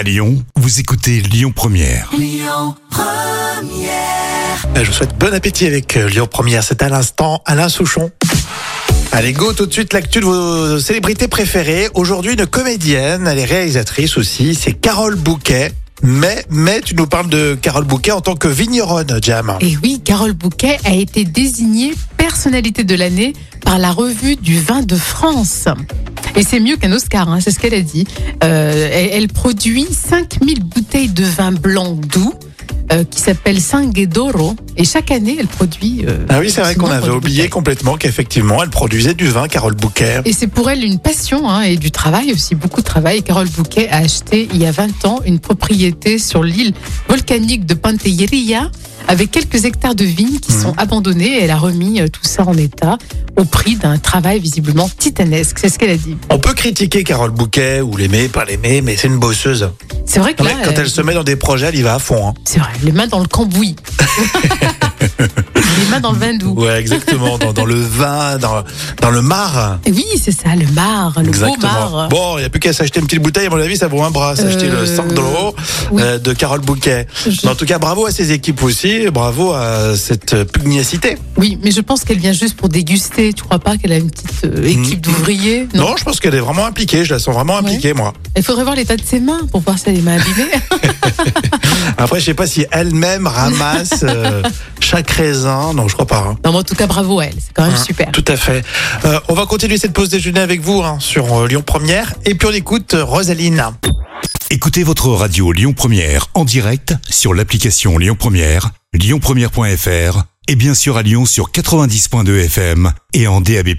À Lyon, vous écoutez Lyon Première. Euh, Je vous souhaite bon appétit avec euh, Lyon Première. C'est à l'instant Alain Souchon. Allez, go tout de suite l'actu de vos célébrités préférées. Aujourd'hui, une comédienne, elle est réalisatrice aussi, c'est Carole Bouquet. Mais, mais tu nous parles de Carole Bouquet en tant que vigneronne, Jam. Et oui, Carole Bouquet a été désignée personnalité de l'année par la revue du vin de France. Et c'est mieux qu'un Oscar, hein, c'est ce qu'elle a dit. Euh, elle, elle produit 5000 bouteilles de vin blanc doux euh, qui s'appelle Sanguedoro. Et chaque année, elle produit... euh, Ah oui, c'est vrai qu'on avait oublié complètement qu'effectivement, elle produisait du vin, Carole Bouquet. Et c'est pour elle une passion hein, et du travail aussi, beaucoup de travail. Carole Bouquet a acheté il y a 20 ans une propriété sur l'île volcanique de Pantelleria avec quelques hectares de vignes qui sont abandonnés et elle a remis euh, tout ça en état au prix d'un travail visiblement titanesque. C'est ce qu'elle a dit. On peut critiquer Carole Bouquet ou l'aimer, pas l'aimer, mais c'est une bosseuse. C'est vrai que là, Quand euh, elle se met dans des projets, elle y va à fond. hein. c'est vrai, les mains dans le cambouis. les mains dans le vin doux. Ouais, exactement. dans, dans le vin, dans, dans le mar. Et Oui, c'est ça, le mar, le beau mar. Bon, il n'y a plus qu'à s'acheter une petite bouteille, à mon avis, ça vaut un bras, s'acheter Euh, le Sangdolo oui. euh, de Carole Bouquet. Je- Mais en tout cas, bravo à ses équipes aussi, bravo à cette pugnacité. Oui, mais je pense qu'elle vient juste pour déguster. Tu crois pas qu'elle a une petite euh, équipe d'ouvriers? Non, je pense qu'elle est vraiment impliquée, je la sens vraiment impliquée, moi. Il faudrait voir l'état de ses mains pour voir si elle les mains abîmées. Après, je sais pas si elle-même ramasse euh, chaque raisin, non, je crois pas. hein. non, mais en tout cas, bravo à elle. C'est quand même super. Tout à fait. Euh, on va continuer cette pause déjeuner avec vous hein, sur euh, Lyon Première, et puis on écoute euh, Rosaline. Écoutez votre radio Lyon Première en direct sur l'application Lyon Première, lyonpremière.fr et bien sûr à Lyon sur 90.2 FM et en DAB+.